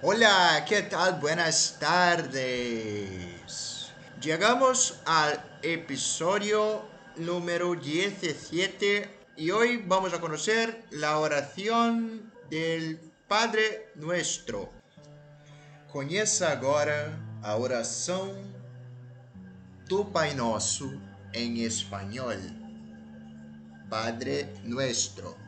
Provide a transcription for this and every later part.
Hola, ¿qué tal? Buenas tardes. Llegamos al episodio número 17 y hoy vamos a conocer la oración del Padre Nuestro. Conheça agora a oração do Pai Nosso em espanhol. Padre Nuestro.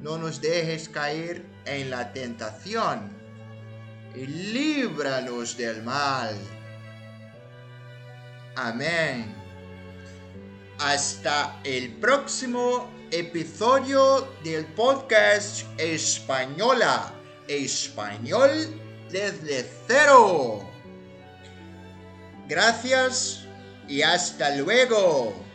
no nos dejes caer en la tentación y líbranos del mal. Amén. Hasta el próximo episodio del podcast Española. Español desde cero. Gracias y hasta luego.